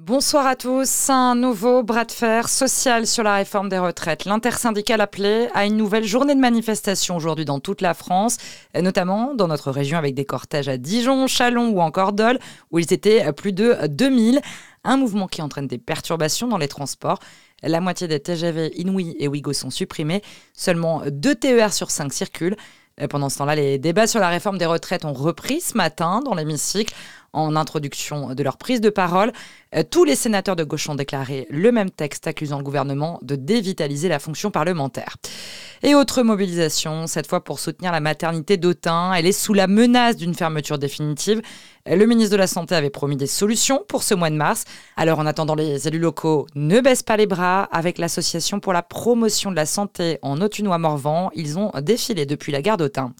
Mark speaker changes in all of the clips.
Speaker 1: Bonsoir à tous. Un nouveau bras de fer social sur la réforme des retraites. L'intersyndicale appelé à une nouvelle journée de manifestation aujourd'hui dans toute la France, notamment dans notre région avec des cortèges à Dijon, Chalon ou encore Dole, où ils étaient plus de 2000. Un mouvement qui entraîne des perturbations dans les transports. La moitié des TGV Inouï et Ouigo sont supprimés. Seulement deux TER sur 5 circulent. Pendant ce temps-là, les débats sur la réforme des retraites ont repris ce matin dans l'hémicycle en introduction de leur prise de parole. Euh, tous les sénateurs de gauche ont déclaré le même texte accusant le gouvernement de dévitaliser la fonction parlementaire. Et autre mobilisation, cette fois pour soutenir la maternité d'Autun. Elle est sous la menace d'une fermeture définitive. Le ministre de la Santé avait promis des solutions pour ce mois de mars. Alors en attendant, les élus locaux ne baissent pas les bras. Avec l'association pour la promotion de la santé en Autunois-Morvan, ils ont défilé depuis la gare d'Autun.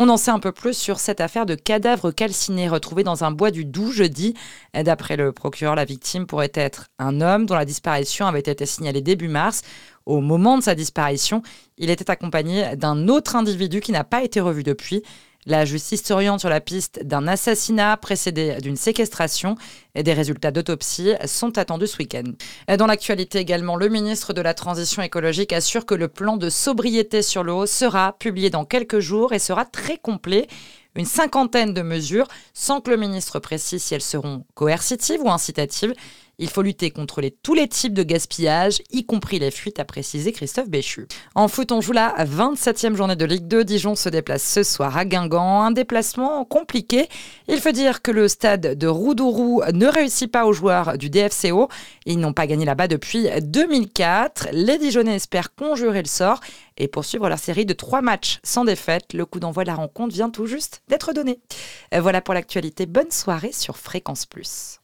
Speaker 1: On en sait un peu plus sur cette affaire de cadavre calciné retrouvé dans un bois du Doubs jeudi. D'après le procureur, la victime pourrait être un homme dont la disparition avait été signalée début mars. Au moment de sa disparition, il était accompagné d'un autre individu qui n'a pas été revu depuis. La justice s'oriente sur la piste d'un assassinat précédé d'une séquestration et des résultats d'autopsie sont attendus ce week-end. Dans l'actualité également, le ministre de la Transition écologique assure que le plan de sobriété sur l'eau sera publié dans quelques jours et sera très complet une cinquantaine de mesures sans que le ministre précise si elles seront coercitives ou incitatives. Il faut lutter contre tous les types de gaspillage, y compris les fuites, a précisé Christophe Béchu. En foot, on joue la 27e journée de Ligue 2. Dijon se déplace ce soir à Guingamp. Un déplacement compliqué. Il faut dire que le stade de Roudourou ne réussit pas aux joueurs du DFCO. Ils n'ont pas gagné là-bas depuis 2004. Les Dijonnais espèrent conjurer le sort et poursuivre leur série de trois matchs sans défaite. Le coup d'envoi de la rencontre vient tout juste d'être donné. Voilà pour l'actualité. Bonne soirée sur Fréquence Plus.